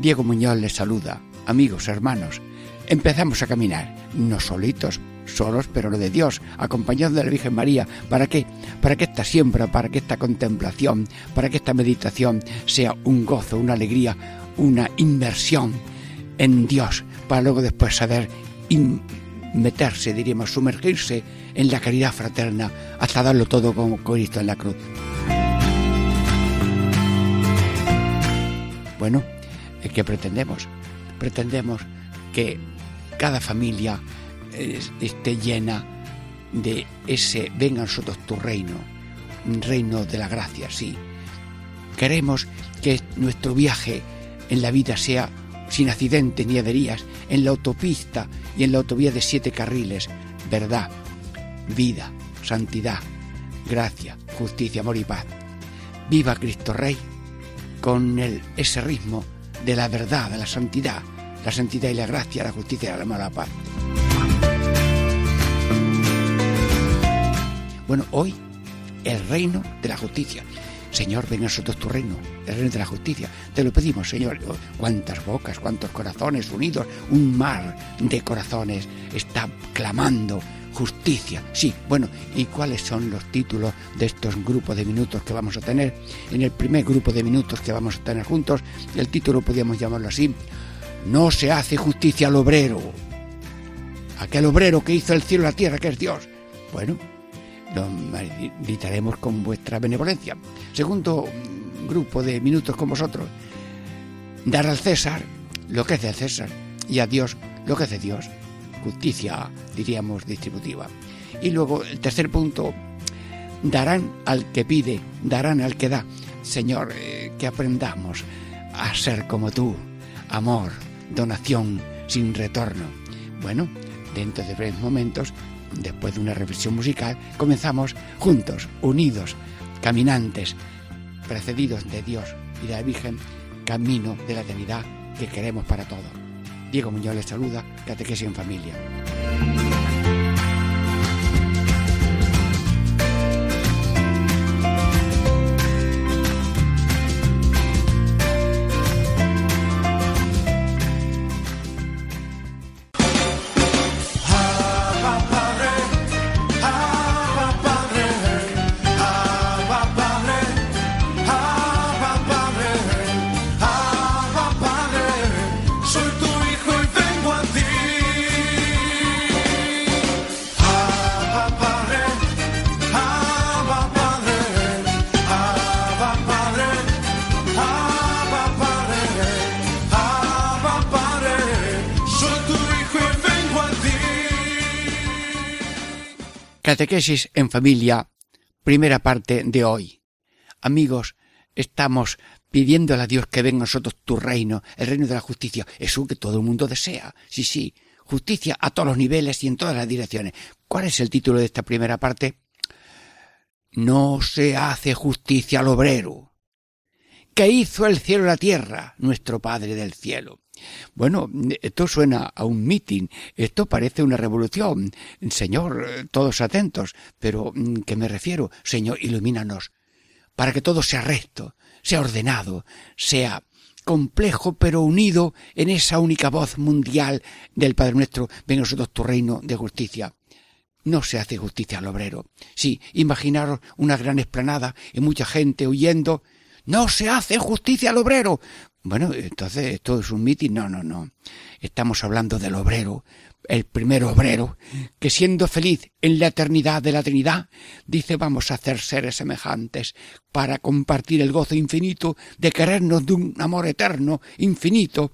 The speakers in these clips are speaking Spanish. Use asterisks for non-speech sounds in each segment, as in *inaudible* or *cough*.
Diego Muñoz les saluda, amigos, hermanos. Empezamos a caminar, no solitos, solos, pero lo de Dios, acompañados de la Virgen María. ¿Para qué? Para que esta siembra, para que esta contemplación, para que esta meditación sea un gozo, una alegría, una inmersión en Dios, para luego después saber meterse, diríamos, sumergirse en la caridad fraterna hasta darlo todo con Cristo en la cruz. Bueno, ¿qué pretendemos? Pretendemos que cada familia esté llena de ese venga a nosotros tu reino, reino de la gracia, sí. Queremos que nuestro viaje en la vida sea sin accidentes ni averías, en la autopista y en la autovía de siete carriles, verdad, vida, santidad, gracia, justicia, amor y paz. Viva Cristo Rey con el, ese ritmo de la verdad, de la santidad, la santidad y la gracia, la justicia y la mala paz. Bueno, hoy el reino de la justicia. Señor, ven a nosotros tu reino, el reino de la justicia. Te lo pedimos, Señor. Cuántas bocas, cuántos corazones unidos, un mar de corazones está clamando justicia. Sí, bueno, ¿y cuáles son los títulos de estos grupos de minutos que vamos a tener? En el primer grupo de minutos que vamos a tener juntos, el título podríamos llamarlo así, No se hace justicia al obrero. Aquel obrero que hizo el cielo y la tierra, que es Dios. Bueno, lo meditaremos con vuestra benevolencia. Segundo grupo de minutos con vosotros, dar al César lo que es del César y a Dios lo que es de Dios justicia, diríamos, distributiva. Y luego el tercer punto, darán al que pide, darán al que da. Señor, eh, que aprendamos a ser como tú, amor, donación, sin retorno. Bueno, dentro de breves momentos, después de una reflexión musical, comenzamos juntos, unidos, caminantes, precedidos de Dios y de la Virgen, camino de la eternidad que queremos para todos. Diego Muñoz les saluda, Catequesis en Familia. Catequesis en familia, primera parte de hoy. Amigos, estamos pidiéndole a Dios que venga a nosotros tu reino, el reino de la justicia, eso que todo el mundo desea. Sí, sí, justicia a todos los niveles y en todas las direcciones. ¿Cuál es el título de esta primera parte? No se hace justicia al obrero, que hizo el cielo y la tierra, nuestro Padre del cielo. Bueno, esto suena a un mitin, esto parece una revolución. Señor, todos atentos, pero mm, ¿qué me refiero? Señor, ilumínanos, para que todo sea recto, sea ordenado, sea complejo pero unido en esa única voz mundial del Padre nuestro, ven a nosotros tu reino de justicia. No se hace justicia al obrero. Sí, imaginaros una gran esplanada y mucha gente huyendo. No se hace justicia al obrero. Bueno, entonces esto es un mitin. No, no, no. Estamos hablando del obrero, el primer obrero, que siendo feliz en la eternidad de la Trinidad, dice vamos a hacer seres semejantes para compartir el gozo infinito de querernos de un amor eterno, infinito.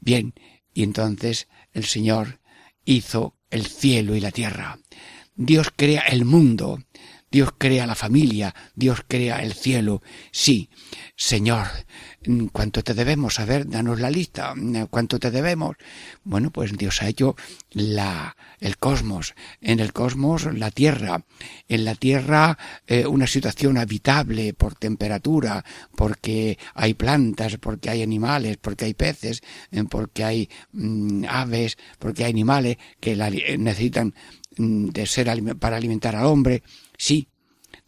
Bien, y entonces el Señor hizo el cielo y la tierra. Dios crea el mundo. Dios crea la familia, Dios crea el cielo. Sí, Señor, ¿cuánto te debemos? A ver, danos la lista. ¿Cuánto te debemos? Bueno, pues Dios ha hecho la, el cosmos. En el cosmos, la tierra. En la tierra, eh, una situación habitable por temperatura, porque hay plantas, porque hay animales, porque hay peces, eh, porque hay mm, aves, porque hay animales que necesitan mm, de ser para alimentar al hombre. Sí,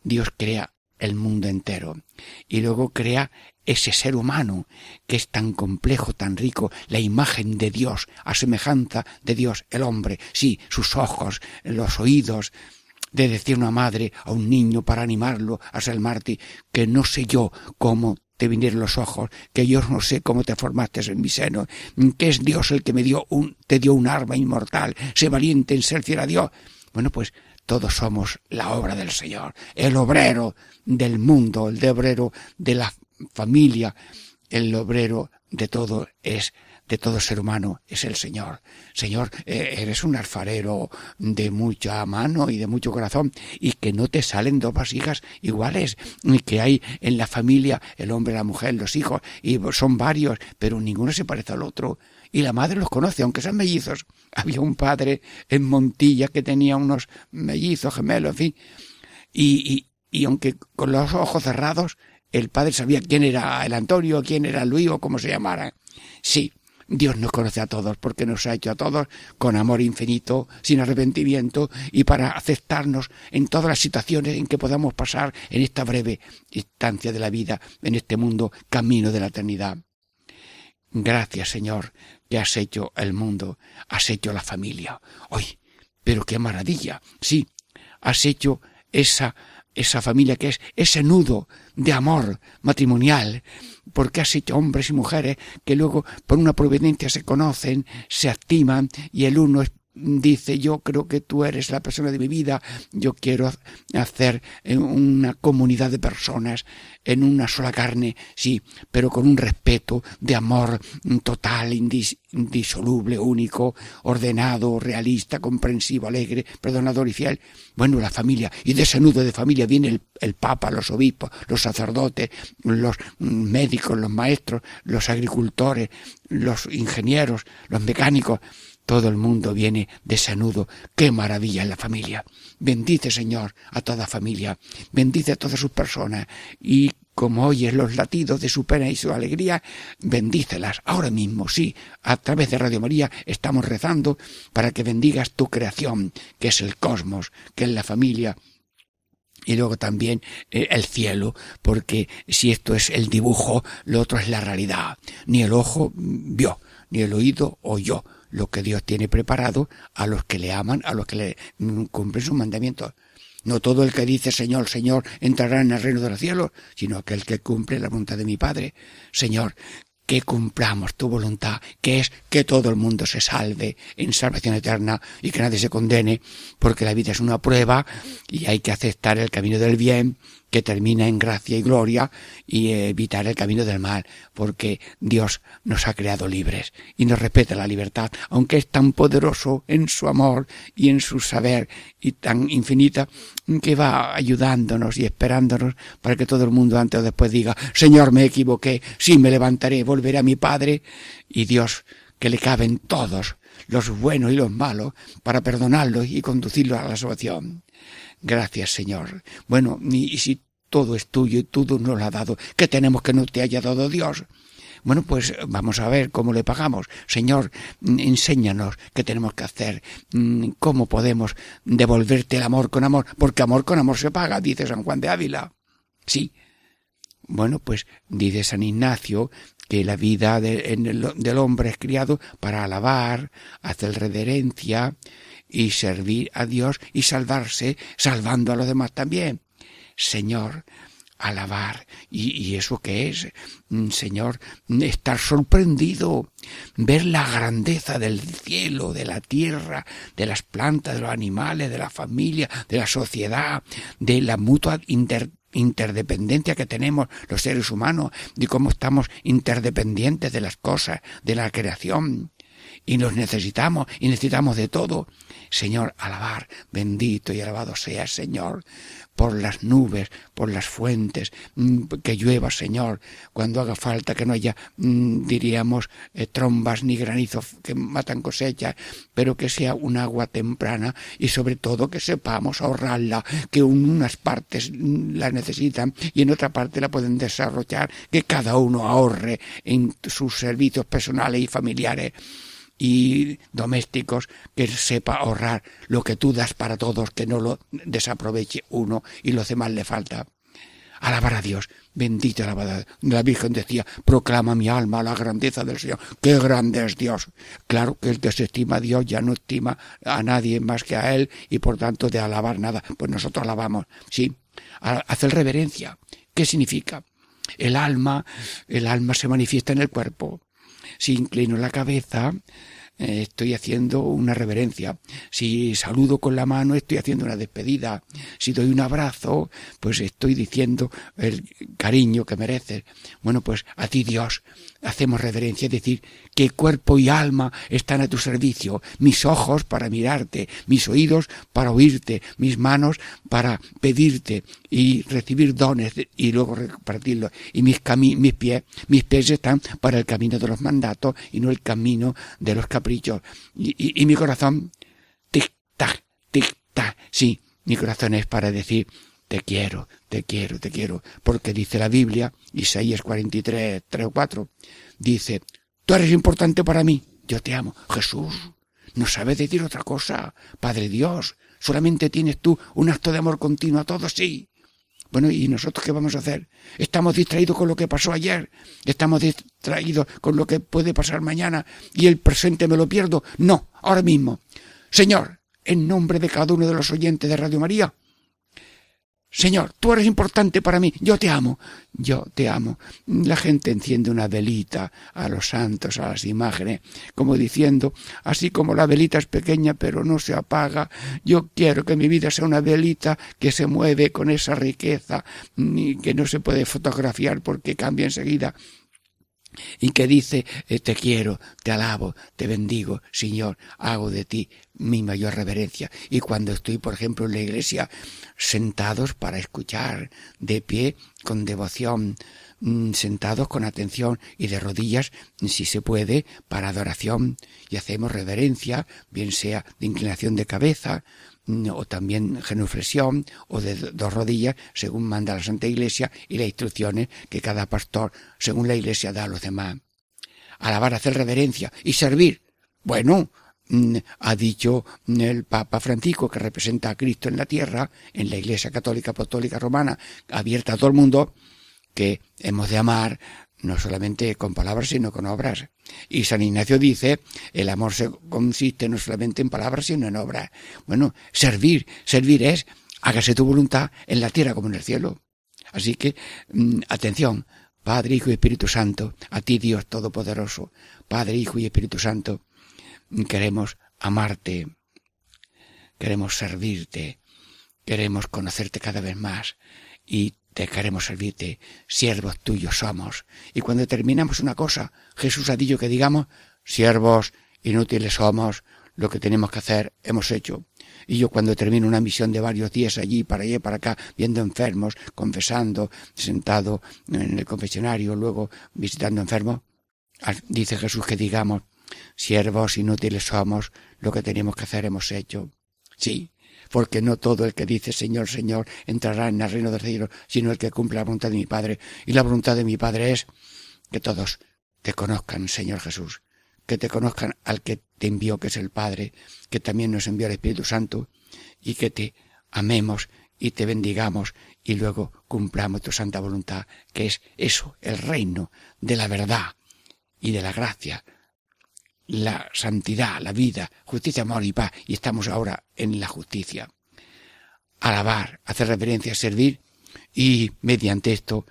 Dios crea el mundo entero y luego crea ese ser humano que es tan complejo, tan rico, la imagen de Dios, a semejanza de Dios, el hombre, sí, sus ojos, los oídos, de decir una madre a un niño para animarlo a ser mártir, que no sé yo cómo te vinieron los ojos, que yo no sé cómo te formaste en mi seno, que es Dios el que me dio un, te dio un arma inmortal, sé valiente en ser fiel a Dios. Bueno, pues todos somos la obra del Señor, el obrero del mundo, el obrero de la familia, el obrero de todo es de todo ser humano es el Señor. Señor, eh, eres un alfarero de mucha mano y de mucho corazón y que no te salen dos vasijas iguales, y que hay en la familia el hombre, la mujer, los hijos y son varios, pero ninguno se parece al otro y la madre los conoce, aunque sean mellizos. *laughs* Había un padre en Montilla que tenía unos mellizos, gemelos, en fin, y, y, aunque con los ojos cerrados, el padre sabía quién era el Antonio, quién era Luis o cómo se llamara. Sí, Dios nos conoce a todos porque nos ha hecho a todos con amor infinito, sin arrepentimiento y para aceptarnos en todas las situaciones en que podamos pasar en esta breve instancia de la vida, en este mundo camino de la eternidad. Gracias, Señor, que has hecho el mundo, has hecho la familia. ¡Ay! Pero qué maravilla. Sí, has hecho esa esa familia que es ese nudo de amor matrimonial, porque has hecho hombres y mujeres que luego por una providencia se conocen, se activan y el uno es dice yo creo que tú eres la persona de mi vida, yo quiero hacer una comunidad de personas en una sola carne, sí, pero con un respeto de amor total, indisoluble, único, ordenado, realista, comprensivo, alegre, perdonador y fiel. Bueno, la familia, y de ese nudo de familia viene el, el Papa, los obispos, los sacerdotes, los médicos, los maestros, los agricultores, los ingenieros, los mecánicos, todo el mundo viene de sanudo. ¡Qué maravilla en la familia! Bendice, Señor, a toda familia. Bendice a todas sus personas. Y como oyes los latidos de su pena y su alegría, bendícelas ahora mismo, sí. A través de Radio María estamos rezando para que bendigas tu creación, que es el cosmos, que es la familia, y luego también eh, el cielo, porque si esto es el dibujo, lo otro es la realidad. Ni el ojo vio, ni el oído oyó, lo que Dios tiene preparado a los que le aman, a los que le cumplen sus mandamientos. No todo el que dice Señor, Señor entrará en el reino de los cielos, sino aquel que cumple la voluntad de mi Padre. Señor, que cumplamos tu voluntad, que es que todo el mundo se salve en salvación eterna y que nadie se condene, porque la vida es una prueba y hay que aceptar el camino del bien que termina en gracia y gloria y evitar el camino del mal, porque Dios nos ha creado libres y nos respeta la libertad, aunque es tan poderoso en su amor y en su saber y tan infinita que va ayudándonos y esperándonos para que todo el mundo antes o después diga, Señor, me equivoqué, sí me levantaré, volveré a mi Padre y Dios que le caben todos los buenos y los malos para perdonarlos y conducirlos a la salvación. Gracias, Señor. Bueno, y si todo es tuyo y todo nos lo ha dado, ¿qué tenemos que no te haya dado Dios? Bueno, pues vamos a ver cómo le pagamos. Señor, enséñanos qué tenemos que hacer, mm, cómo podemos devolverte el amor con amor, porque amor con amor se paga, dice San Juan de Ávila. Sí. Bueno, pues dice San Ignacio que la vida del hombre es criado para alabar, hacer reverencia, y servir a Dios y salvarse, salvando a los demás también. Señor, alabar. ¿Y, eso qué es? Mm, Señor, estar sorprendido, ver la grandeza del cielo, de la tierra, de las plantas, de los animales, de la familia, de la sociedad, de la mutua interdependencia que tenemos los seres humanos, de cómo estamos interdependientes de las cosas, de la creación. Y nos necesitamos, y necesitamos de todo. Señor, alabar, bendito y alabado sea Señor, por las nubes, por las fuentes, mm, que llueva, Señor, cuando haga falta, que no haya, mm, diríamos, eh, trombas ni granizo que matan cosechas, pero que sea un agua temprana y sobre todo que sepamos ahorrarla, que en unas partes mm, la necesitan y en otra parte la pueden desarrollar, que cada uno ahorre en sus servicios personales y familiares y domésticos que sepa ahorrar lo que tú das para todos, que no lo desaproveche uno y lo demás le falta. Alabar a Dios, bendita la, la Virgen decía, proclama mi alma la grandeza del Señor. ¡Qué grande es Dios! Claro que el que se estima a Dios ya no estima a nadie más que a Él y por tanto de alabar nada. Pues nosotros alabamos, sí. Hacer reverencia. ¿Qué significa? El alma, el alma se manifiesta en el cuerpo. Si inclino la cabeza, eh, estoy haciendo una reverencia. Si saludo con la mano, estoy haciendo una despedida. Si doy un abrazo, pues estoy diciendo el cariño que mereces. Bueno, pues a ti Dios hacemos reverencia, es decir, que cuerpo y alma están a tu servicio, mis ojos para mirarte, mis oídos para oírte, mis manos para pedirte y recibir dones y luego repartirlos, y mis, mis pies, mis pies están para el camino de los mandatos y no el camino de los caprichos, y, y mi corazón, tic-tac, tic-tac, sí, mi corazón es para decir, te quiero, te quiero, te quiero, porque dice la Biblia, Isaías 43, 3 o 4, dice, tú eres importante para mí, yo te amo. Jesús, no sabes decir otra cosa, Padre Dios, solamente tienes tú un acto de amor continuo a todos, sí. Bueno, ¿y nosotros qué vamos a hacer? Estamos distraídos con lo que pasó ayer, estamos distraídos con lo que puede pasar mañana y el presente me lo pierdo. No, ahora mismo. Señor, en nombre de cada uno de los oyentes de Radio María, Señor, tú eres importante para mí, yo te amo, yo te amo. La gente enciende una velita a los santos, a las imágenes, como diciendo, así como la velita es pequeña pero no se apaga, yo quiero que mi vida sea una velita que se mueve con esa riqueza y que no se puede fotografiar porque cambia enseguida y que dice eh, te quiero, te alabo, te bendigo, Señor, hago de ti mi mayor reverencia. Y cuando estoy, por ejemplo, en la iglesia, sentados para escuchar, de pie, con devoción, mm, sentados con atención y de rodillas, si se puede, para adoración, y hacemos reverencia, bien sea de inclinación de cabeza, o también genuflexión o de dos rodillas según manda la Santa Iglesia y las instrucciones que cada pastor según la Iglesia da a los demás. Alabar, hacer reverencia y servir. Bueno, mm, ha dicho el Papa Francisco que representa a Cristo en la tierra, en la Iglesia Católica Apostólica Romana, abierta a todo el mundo, que hemos de amar no solamente con palabras, sino con obras. Y San Ignacio dice, el amor se consiste no solamente en palabras, sino en obras. Bueno, servir, servir es, hágase tu voluntad en la tierra como en el cielo. Así que, mm, atención, Padre, Hijo y Espíritu Santo, a ti Dios Todopoderoso, Padre, Hijo y Espíritu Santo, queremos amarte, queremos servirte, queremos conocerte cada vez más y te queremos servirte, siervos tuyos somos. Y cuando terminamos una cosa, Jesús ha dicho que digamos, siervos inútiles somos, lo que tenemos que hacer hemos hecho. Y yo cuando termino una misión de varios días allí, para allá, para acá, viendo enfermos, confesando, sentado en el confesionario, luego visitando enfermos, dice Jesús que digamos, siervos inútiles somos, lo que tenemos que hacer hemos hecho. Sí, porque no todo el que dice Señor, Señor entrará en el reino del cielo, sino el que cumple la voluntad de mi Padre. Y la voluntad de mi Padre es que todos te conozcan, Señor Jesús, que te conozcan al que te envió, que es el Padre, que también nos envió el Espíritu Santo, y que te amemos y te bendigamos y luego cumplamos tu santa voluntad, que es eso, el reino de la verdad y de la gracia, la santidad, la vida, justicia, amor y paz, y estamos ahora en la justicia. Alabar, hacer reverencia, servir y mediante esto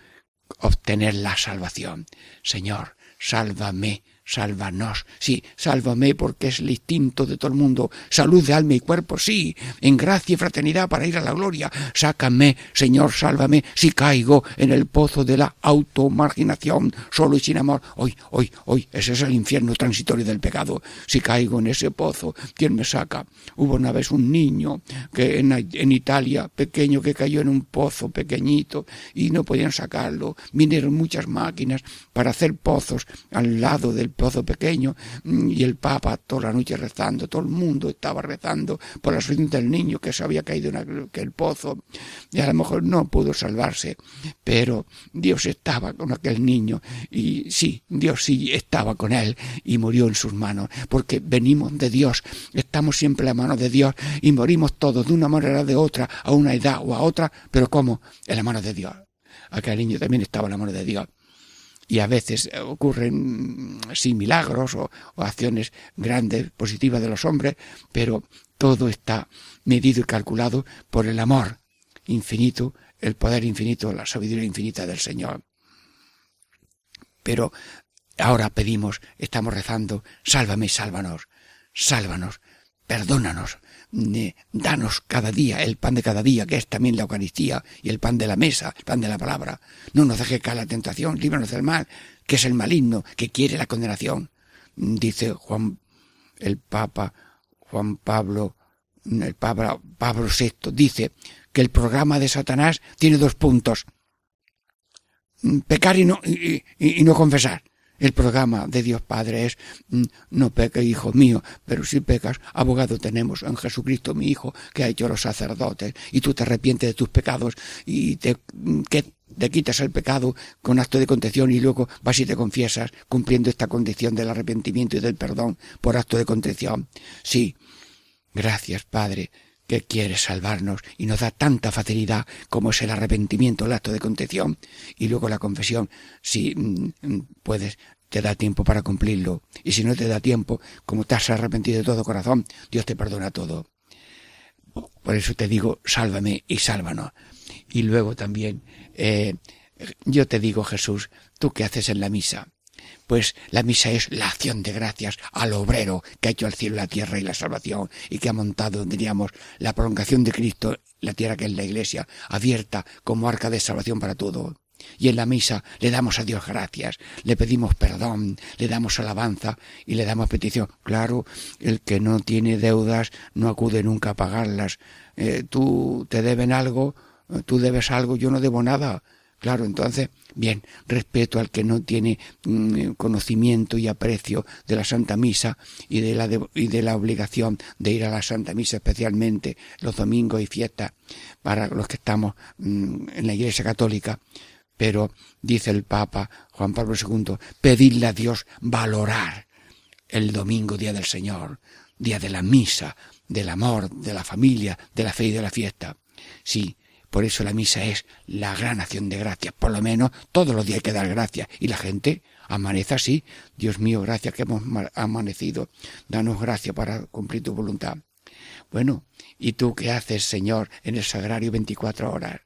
obtener la salvación. Señor, sálvame, sálvanos. Sí, sálvame porque es el instinto de todo el mundo. Salud de alma y cuerpo, sí. En gracia y fraternidad para ir a la gloria. Sácame, Señor, sálvame si caigo en el pozo de la automarginación, solo y sin amor. Hoy, hoy, hoy, ese es el infierno transitorio del pecado. Si caigo en ese pozo, ¿quién me saca? Hubo una vez un niño que en, Italia, pequeño, que cayó en un pozo pequeñito y no podían sacarlo. Vinieron muchas máquinas para hacer pozos al lado del pozo pequeño mm, y el Papa toda la noche rezando, todo el mundo estaba rezando por la suerte del niño que se había caído en aquel pozo y a lo mejor no pudo salvarse, pero Dios estaba con aquel niño y sí, Dios sí estaba con él y murió en sus manos, porque venimos de Dios, estamos siempre en la mano de Dios y morimos todos de una manera o de otra, a una edad o a otra, pero ¿cómo? En la mano de Dios. Aquel niño también estaba en la mano de Dios y a veces ocurren sí milagros o, acciones grandes, positivas de los hombres, pero todo está medido y calculado por el amor infinito, el poder infinito, la sabiduría infinita del Señor. Pero ahora pedimos, estamos rezando, sálvame, sálvanos, sálvanos, perdónanos, danos cada día el pan de cada día, que es también la Eucaristía, y el pan de la mesa, el pan de la palabra. No nos deje caer la tentación, líbranos del mal, que es el maligno, que quiere la condenación. Dice Juan, el Papa, Juan Pablo, el Pablo, Pablo VI, dice que el programa de Satanás tiene dos puntos. Pecar y no, y no confesar. El programa de Dios Padre es mm, no peque, hijo mío, pero si pecas, abogado tenemos en Jesucristo mi Hijo, que ha hecho los sacerdotes, y tú te arrepientes de tus pecados y te, mm, te quitas el pecado con acto de contrición y luego vas y te confiesas cumpliendo esta condición del arrepentimiento y del perdón por acto de contrición. Sí, gracias Padre que quieres salvarnos y nos da tanta facilidad como es el arrepentimiento, el acto de contrición y luego la confesión. Si mm, puedes te da tiempo para cumplirlo. Y si no te da tiempo, como te has arrepentido de todo corazón, Dios te perdona todo. Por eso te digo, sálvame y sálvanos. Y luego también, eh, yo te digo, Jesús, ¿tú qué haces en la misa? Pues la misa es la acción de gracias al obrero que ha hecho el cielo, la tierra y la salvación y que ha montado, diríamos, la prolongación de Cristo, la tierra que es la iglesia, abierta como arca de salvación para todo. Y en la misa le damos a Dios gracias, le pedimos perdón, le damos alabanza y le damos petición. Claro, el que no tiene deudas no acude nunca a pagarlas. Eh, tú te deben algo, eh, tú debes algo, yo no debo nada. Claro, entonces, bien, respeto al que no tiene mm, conocimiento y aprecio de la Santa Misa y de la, y de la obligación de ir a la Santa Misa, especialmente los domingos y fiestas, para los que estamos mm, en la Iglesia Católica, pero, dice el Papa Juan Pablo II, pedirle a Dios valorar el domingo, día del Señor, día de la misa, del amor, de la familia, de la fe y de la fiesta. Sí, por eso la misa es la gran acción de gracias. Por lo menos todos los días hay que dar gracias. Y la gente amanece así. Dios mío, gracias que hemos amanecido. Danos gracias para cumplir tu voluntad. Bueno, ¿y tú qué haces, Señor, en el sagrario 24 horas?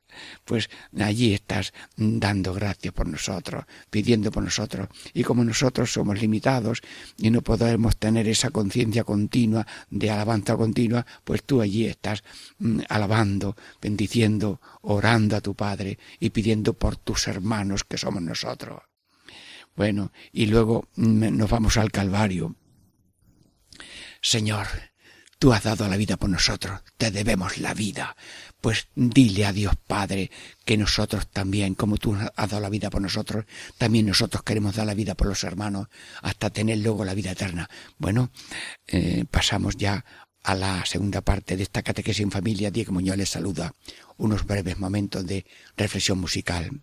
pues allí estás dando gracias por nosotros, pidiendo por nosotros. Y como nosotros somos limitados y no podemos tener esa conciencia continua de alabanza continua, pues tú allí estás mm, alabando, bendiciendo, orando a tu Padre y pidiendo por tus hermanos que somos nosotros. Bueno, y luego mm, nos vamos al Calvario. Señor, tú has dado la vida por nosotros, te debemos la vida pues dile a Dios Padre que nosotros también, como tú has dado la vida por nosotros, también nosotros queremos dar la vida por los hermanos hasta tener luego la vida eterna. Bueno, eh, pasamos ya a la segunda parte de esta catequesis en familia. Diego Muñoz les saluda. Unos breves momentos de reflexión musical.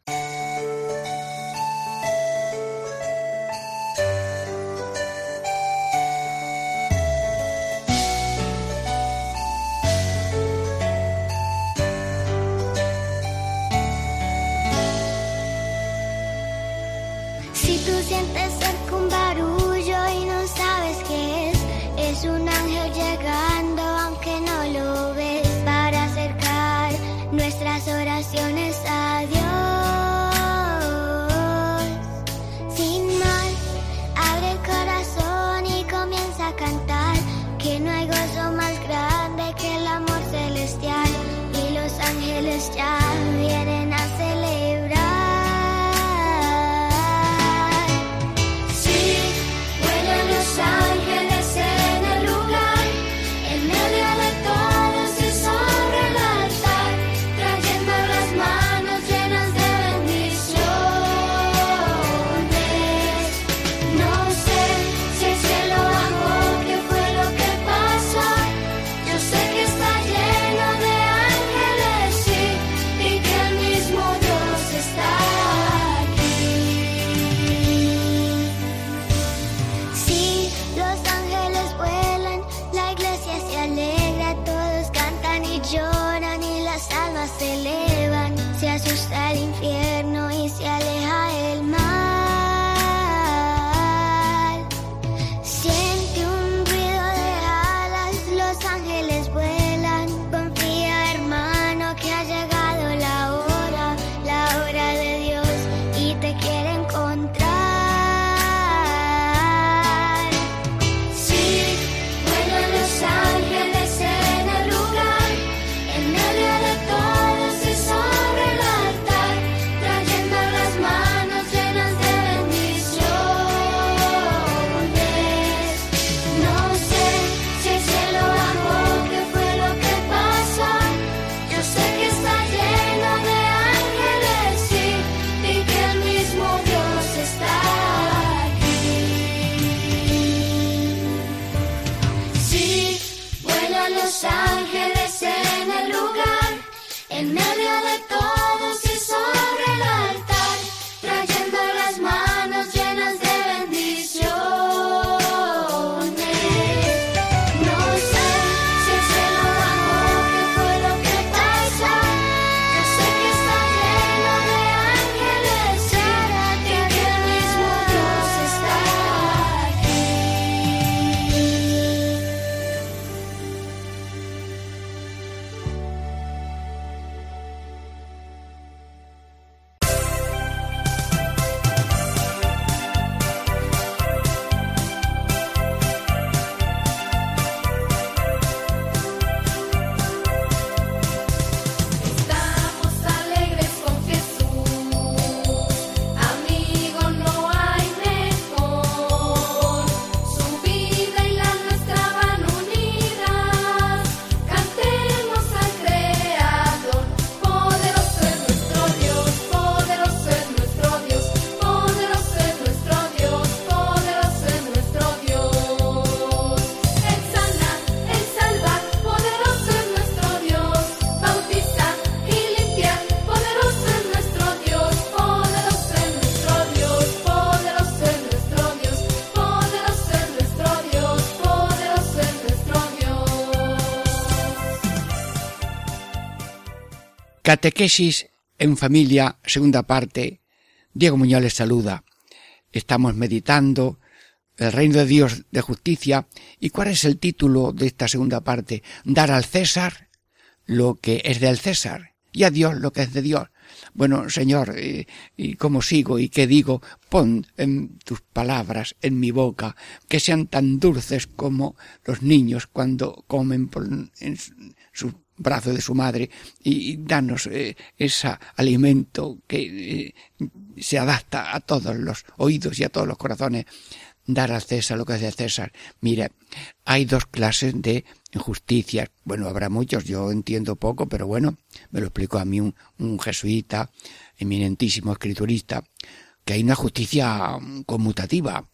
Catequesis en familia, segunda parte. Diego Muñoz les saluda. Estamos meditando el reino de Dios de justicia. ¿Y cuál es el título de esta segunda parte? Dar al César lo que es del César y a Dios lo que es de Dios. Bueno, Señor, ¿y, y cómo sigo y qué digo? Pon en tus palabras en mi boca que sean tan dulces como los niños cuando comen en sus brazo de su madre y danos eh, ese alimento que eh, se adapta a todos los oídos y a todos los corazones. Dar al César lo que es de César. Mire, hay dos clases de injusticias. Bueno, habrá muchos, yo entiendo poco, pero bueno, me lo explicó a mí un, un jesuita, eminentísimo escriturista, que hay una justicia conmutativa,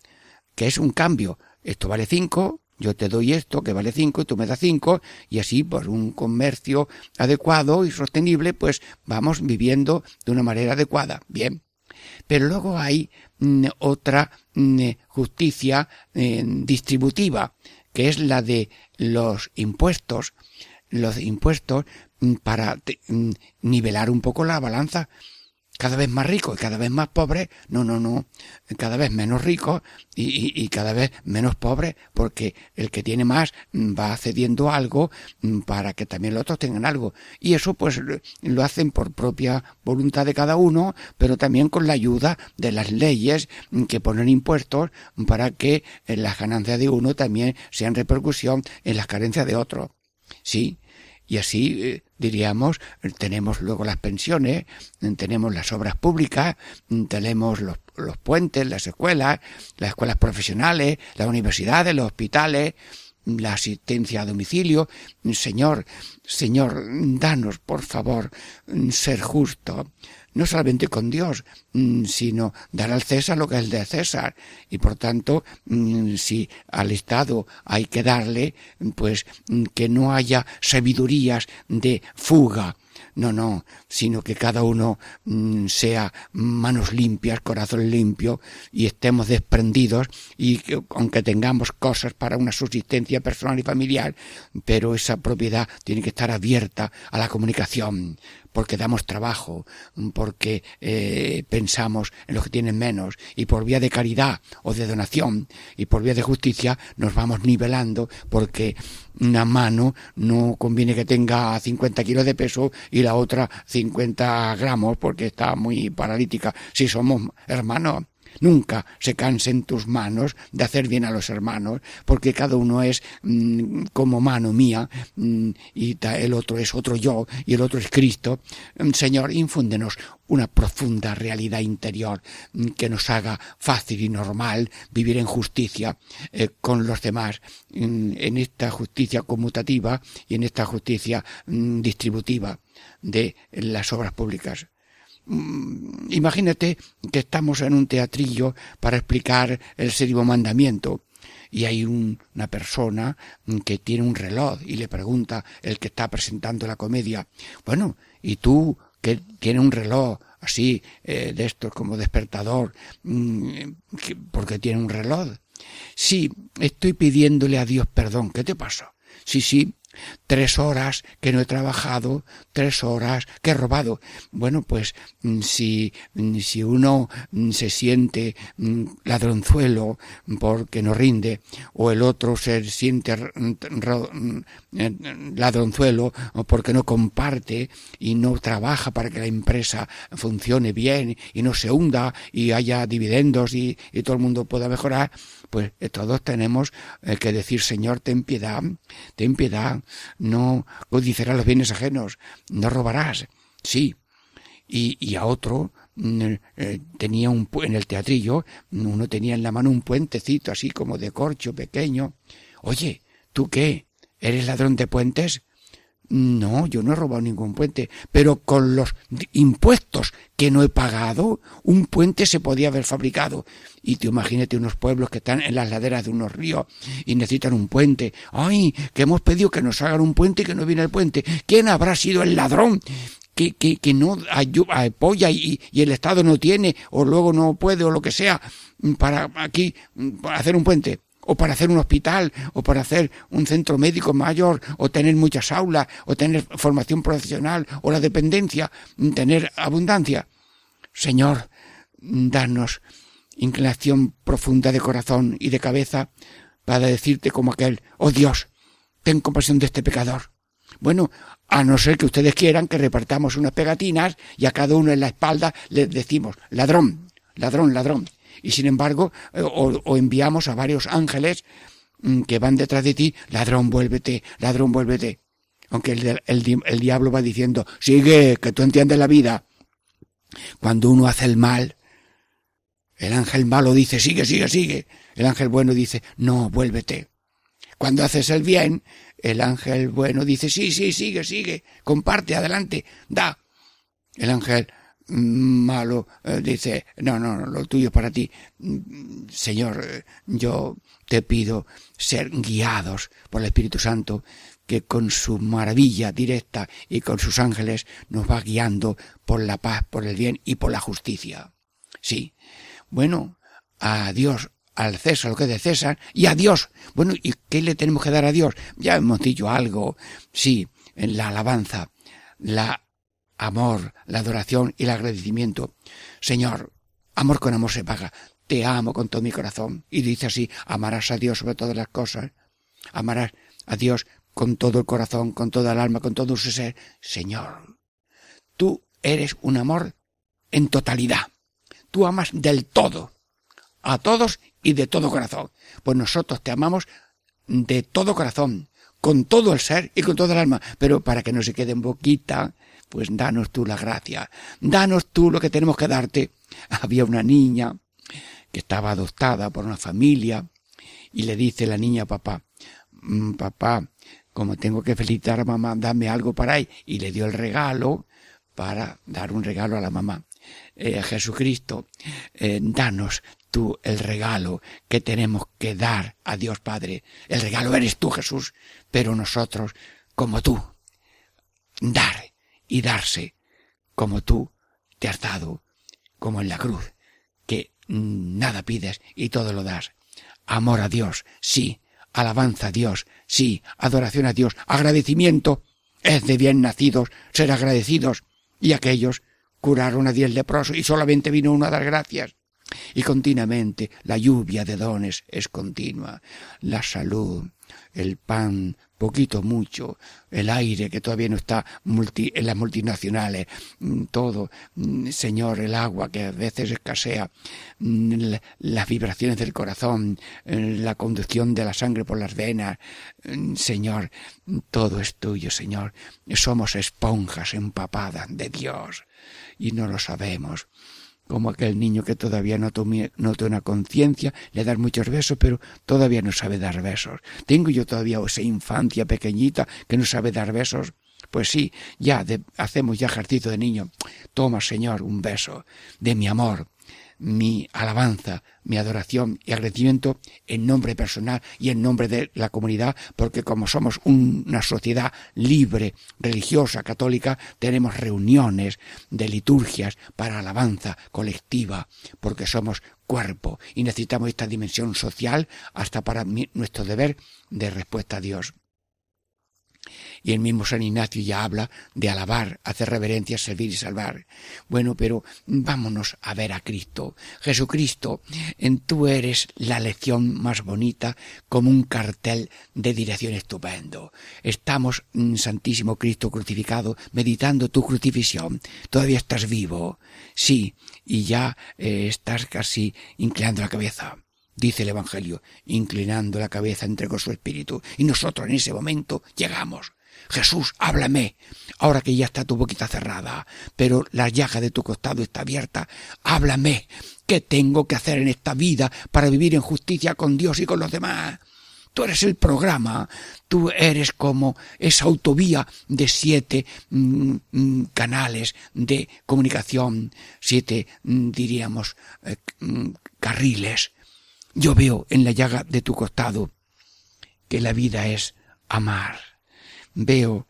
que es un cambio. Esto vale cinco, yo te doy esto que vale cinco y tú me das cinco y así por un comercio adecuado y sostenible pues vamos viviendo de una manera adecuada. Bien. Pero luego hay mm, otra mm, justicia eh, distributiva que es la de los impuestos, los impuestos mm, para nivelar un poco la balanza cada vez más rico y cada vez más pobre, no, no, no, cada vez menos rico y, y, cada vez menos pobre, porque el que tiene más va cediendo algo mm, para que también los otros tengan algo. Y eso pues lo hacen por propia voluntad de cada uno, pero también con la ayuda de las leyes mm, que ponen impuestos para que eh, las ganancias de uno también sean repercusión en las carencias de otro. Sí, y así eh, diríamos, tenemos luego las pensiones, tenemos las obras públicas, tenemos los, los puentes, las escuelas, las escuelas profesionales, las universidades, los hospitales, la asistencia a domicilio. Señor, Señor, danos, por favor, ser justo, no solamente con Dios, mm, sino dar al César lo que es de César. Y por tanto, mm, si al Estado hay que darle, pues mm, que no haya sabidurías de fuga, no, no, sino que cada uno sea manos limpias, corazón limpio y estemos desprendidos y que, aunque tengamos cosas para una subsistencia personal y familiar, pero esa propiedad tiene que estar abierta a la comunicación, porque damos trabajo, porque eh, pensamos en los que tienen menos, y por vía de caridad o de donación, y por vía de justicia, nos vamos nivelando, porque una mano no conviene que tenga 50 kilos de peso y la otra 50 gramos, porque está muy paralítica. Si somos hermanos, Nunca se cansen tus manos de hacer bien a los hermanos, porque cada uno es mm, como mano mía mm, y el otro es otro yo y el otro es Cristo. Mm, Señor, infúndenos una profunda realidad interior que nos haga fácil y normal vivir en justicia eh, con los demás, en esta justicia conmutativa y en esta justicia distributiva de las obras públicas. Mm, imagínate que estamos en un teatrillo para explicar el séptimo mandamiento y hay una persona que tiene un reloj y le pregunta el que está presentando la comedia, bueno, ¿y tú que tiene un reloj así eh, de estos como despertador, mm, porque tiene un reloj? Sí, estoy pidiéndole a Dios perdón. ¿Qué te pasa? Sí, sí, tres horas que no he trabajado, tres horas que he robado. Bueno, pues mm, si, mm, si uno mm, se siente ladronzuelo porque no rinde, o el otro se siente eh, ladronzuelo porque no comparte y no trabaja para que la empresa funcione bien y no se hunda y haya dividendos y, y todo el mundo pueda mejorar, pues eh, todos tenemos eh, que decir, Señor, ten piedad, ten piedad, no codiciarás los bienes ajenos, no robarás, sí. Y, y a otro mm, eh, tenía un en el teatrillo, uno tenía en la mano un puentecito así como de corcho pequeño. Oye, ¿tú qué? ¿Eres ladrón de puentes? No, yo no he robado ningún puente, pero con los impuestos que no he pagado, un puente se podía haber fabricado. Y te imagínate unos pueblos que están en las laderas de unos ríos y necesitan un puente. ¡Ay! Que hemos pedido que nos hagan un puente y que no viene el puente. ¿Quién habrá sido el ladrón que, que, que, no apoya y, y, el Estado no tiene, o luego no puede, o lo que sea, para aquí hacer un puente. O para hacer un hospital, o para hacer un centro médico mayor, o tener muchas aulas, o tener formación profesional, o la dependencia, tener abundancia. Señor, danos inclinación profunda de corazón y de cabeza para decirte como aquel, oh Dios, ten compasión de este pecador. Bueno, a no ser que ustedes quieran que repartamos unas pegatinas y a cada uno en la espalda le decimos, ladrón, ladrón, ladrón. Y sin embargo, eh, o, enviamos a varios ángeles mm, que van detrás de ti, ladrón, vuélvete, ladrón, vuélvete. Aunque el, el diablo va diciendo, sigue, que tú entiendes la vida. Cuando uno hace el mal, el ángel malo dice, sigue, sigue, sigue. El ángel bueno dice, no, vuélvete. Cuando haces el bien, el ángel bueno dice, sí, sí, sigue, sigue, comparte, adelante, da. El ángel malo eh, dice, no, no, no, lo tuyo para ti. Señor, yo te pido ser guiados por el Espíritu Santo, que con su maravilla directa y con sus ángeles nos va guiando por la paz, por el bien y por la justicia. Sí, bueno, a Dios, al César lo que es de César, y a Dios. Bueno, ¿y qué le tenemos que dar a Dios? Ya hemos dicho algo, sí, en la alabanza, la amor, la adoración y el agradecimiento. Señor, amor con amor se paga. Te amo con todo mi corazón. Y dice así, amarás a Dios sobre todas las cosas. Amarás a Dios con todo el corazón, con toda el alma, con todo su ser. Señor, tú eres un amor en totalidad tú amas del todo, a todos y de todo corazón. Pues nosotros te amamos de todo corazón, con todo el ser y con toda el alma. Pero para que no se quede en boquita, pues danos tú la gracia, danos tú lo que tenemos que darte. *laughs* Había una niña que estaba adoptada por una familia y le dice la niña a papá, mm, papá, como tengo que felicitar a mamá, dame algo para ahí. Y le dio el regalo para dar un regalo a la mamá. Eh, Jesucristo, eh, danos tú el regalo que tenemos que dar a Dios Padre. El regalo eres tú, Jesús, pero nosotros, como tú, dar y darse, como tú te has dado, como en la cruz, que nada pides y todo lo das. Amor a Dios, sí. Alabanza a Dios, sí. Adoración a Dios, agradecimiento. Es de bien nacidos ser agradecidos y aquellos curaron a diez leprosos y solamente vino uno a dar gracias. Y continuamente la lluvia de dones es continua. La salud, el pan, poquito, mucho, el aire que todavía no está multi, en las multinacionales, mm, todo, mm, Señor, el agua que a veces escasea, mm, las vibraciones del corazón, la conducción de la sangre por las venas, Señor, todo es tuyo, Señor. Somos esponjas empapadas de Dios y no lo sabemos. Como aquel niño que todavía no, tiene una conciencia, le das muchos besos, pero todavía no sabe dar besos. Tengo yo todavía esa infancia pequeñita que no sabe dar besos. Pues sí, ya hacemos ya ejercicio de niño. Toma, Señor, un beso de mi amor, mi alabanza, mi adoración y agradecimiento en nombre personal y en nombre de la comunidad, porque como somos una sociedad libre, religiosa, católica, tenemos reuniones de liturgias para alabanza colectiva, porque somos cuerpo y necesitamos esta dimensión social hasta para nuestro deber de respuesta a Dios. Y el mismo San Ignacio ya habla de alabar, hacer reverencia, servir y salvar. Bueno, pero vámonos a ver a Cristo. Jesucristo, en tú eres la lección más bonita como un cartel de dirección estupendo. Estamos, mm, Santísimo Cristo crucificado, meditando tu crucifixión. Todavía estás vivo. Sí, y ya eh, estás casi inclinando la cabeza dice el Evangelio, inclinando la cabeza entregó su espíritu. Y nosotros en ese momento llegamos. Jesús, háblame, ahora que ya está tu boquita cerrada, pero la llaga de tu costado está abierta. Háblame, ¿qué tengo que hacer en esta vida para vivir en justicia con Dios y con los demás? Tú eres el programa, tú eres como esa autovía de siete mm, mm, canales de comunicación, siete, mm, diríamos, eh, carriles yo veo en la llaga de tu costado que la vida es amar. Veo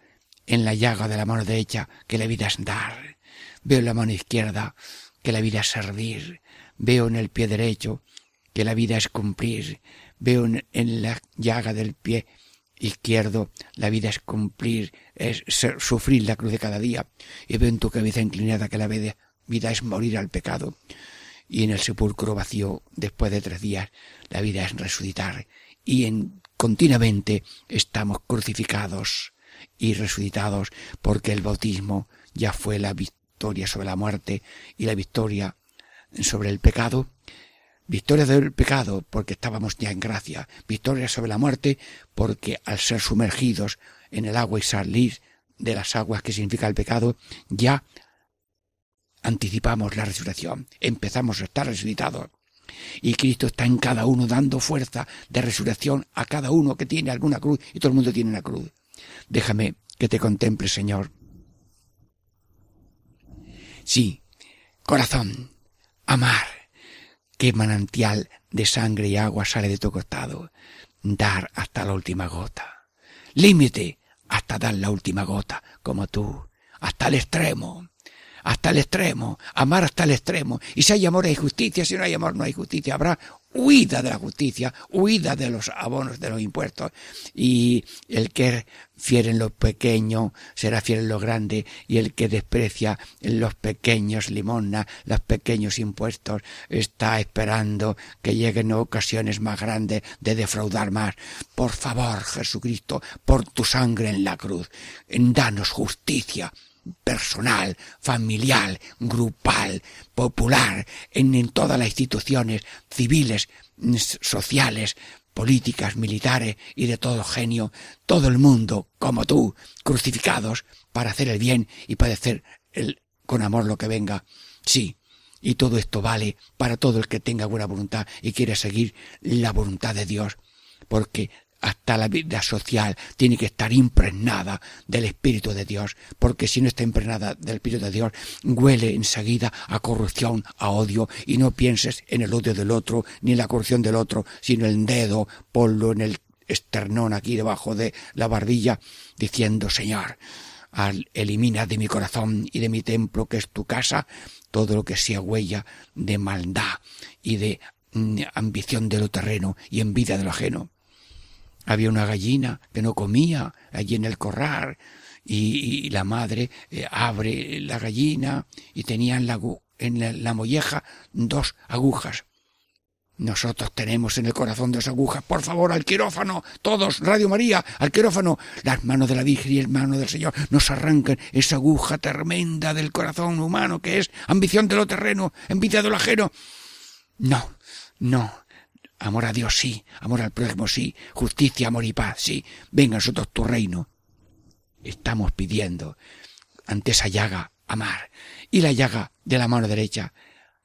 en la llaga de la mano derecha que la vida es dar. Veo en la mano izquierda que la vida es servir. Veo en el pie derecho que la vida es cumplir. veo en, la llaga del pie izquierdo, la vida es cumplir, es sufrir la cruz de cada día, y veo en tu cabeza inclinada que la vida es morir al pecado, y en el sepulcro vacío, después de tres días, la vida es resucitar, y en, continuamente estamos crucificados y resucitados, porque el bautismo ya fue la victoria sobre la muerte y la victoria sobre el pecado, victoria del pecado porque estábamos ya en gracia, victoria sobre la muerte porque al ser sumergidos en el agua y salir de las aguas que significa el pecado, ya anticipamos la resurrección, empezamos a estar resucitados. Y Cristo está en cada uno dando fuerza de resurrección a cada uno que tiene alguna cruz y todo el mundo tiene una cruz. Déjame que te contemple, Señor. Sí, corazón, amar. Qué manantial de sangre y agua sale de tu costado. Dar hasta la última gota. Límite hasta dar la última gota, como tú. Hasta el extremo hasta el extremo, amar hasta el extremo. Y si hay amor hay justicia, si no hay amor no hay justicia. Habrá huida de la justicia, huida de los abonos de los impuestos. Y el que fiel en lo pequeño será fiel en lo grande, y el que desprecia en los pequeños limosna, los pequeños impuestos, está esperando que lleguen ocasiones más grandes de defraudar más. Por favor, Jesucristo, por tu sangre en la cruz, danos justicia personal, familiar, grupal, popular, en, todas las instituciones civiles, sociales, políticas, militares y de todo genio, todo el mundo, como tú, crucificados para hacer el bien y padecer el, con amor lo que venga. Sí, y todo esto vale para todo el que tenga buena voluntad y quiere seguir la voluntad de Dios, porque hasta la vida social tiene que estar impregnada del Espíritu de Dios, porque si no está impregnada del Espíritu de Dios, huele enseguida a corrupción, a odio, y no pienses en el odio del otro, ni en la corrupción del otro, sino en el dedo, ponlo en el esternón aquí debajo de la barbilla, diciendo, Señor, elimina de mi corazón y de mi templo, que es tu casa, todo lo que sea huella de maldad y de mm, ambición de lo terreno y envidia de lo ajeno había una gallina que no comía allí en el corral y, la madre eh, abre la gallina y tenía en, la, en la, molleja dos agujas. Nosotros tenemos en el corazón dos agujas. Por favor, al quirófano, todos, Radio María, al quirófano. Las manos de la Virgen y el mano del Señor nos arrancan esa aguja tremenda del corazón humano que es ambición de lo terreno, envidia de lo ajeno. No, no, Amor a Dios sí, amor al prójimo sí, justicia, amor y paz sí. Venga a nosotros tu reino. Estamos pidiendo ante esa llaga amar. Y la llaga de la mano derecha.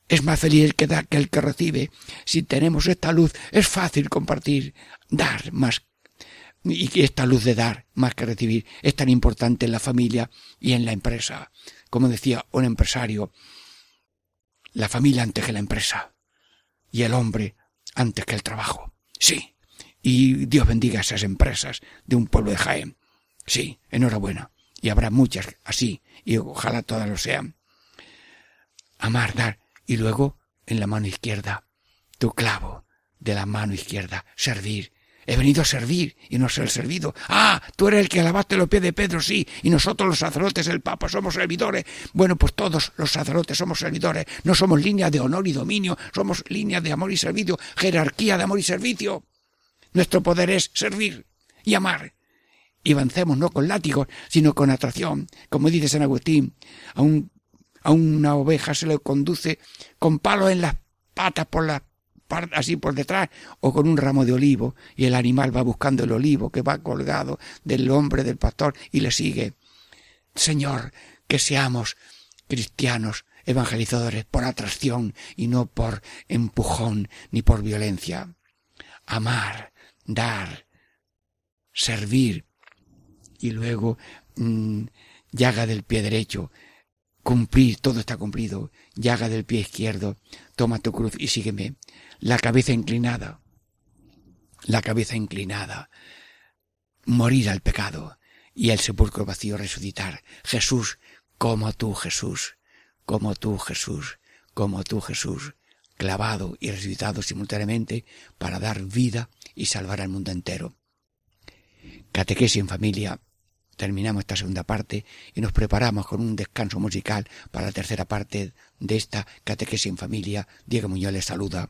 Es más feliz el que da que el que recibe. Si tenemos esta luz, es fácil compartir, dar más. Y esta luz de dar más que recibir es tan importante en la familia y en la empresa. Como decía un empresario, la familia antes que la empresa. Y el hombre antes que el trabajo. Sí. Y Dios bendiga esas empresas de un pueblo de Jaén. Sí, enhorabuena. Y habrá muchas así, y ojalá todas lo sean. Amar, dar, y luego en la mano izquierda, tu clavo de la mano izquierda, servir, He venido a servir y no ser servido. Ah, tú eres el que lavaste los pies de Pedro, sí, y nosotros los sacerdotes del Papa somos servidores. Bueno, pues todos los sacerdotes somos servidores. No somos línea de honor y dominio, somos línea de amor y servicio, jerarquía de amor y servicio. Nuestro poder es servir y amar. Y avancemos no con látigos, sino con atracción. Como dice San Agustín, a, a una oveja se le conduce con palos en las patas por las así por detrás o con un ramo de olivo y el animal va buscando el olivo que va colgado del hombre del pastor y le sigue. Señor, que seamos cristianos evangelizadores por atracción y no por empujón ni por violencia. Amar, dar, servir y luego mm, llaga del pie derecho, cumplir, todo está cumplido, llaga del pie izquierdo, toma tu cruz y sígueme la cabeza inclinada, la cabeza inclinada, morir al pecado y el sepulcro vacío resucitar. Jesús, como tú, Jesús, como tú, Jesús, como tú, Jesús. clavado y resucitado simultáneamente para dar vida y salvar al mundo entero. Catequesis en familia. Terminamos esta segunda parte y nos preparamos con un descanso musical para la tercera parte de esta catequesis en familia. Diego Muñoz les saluda.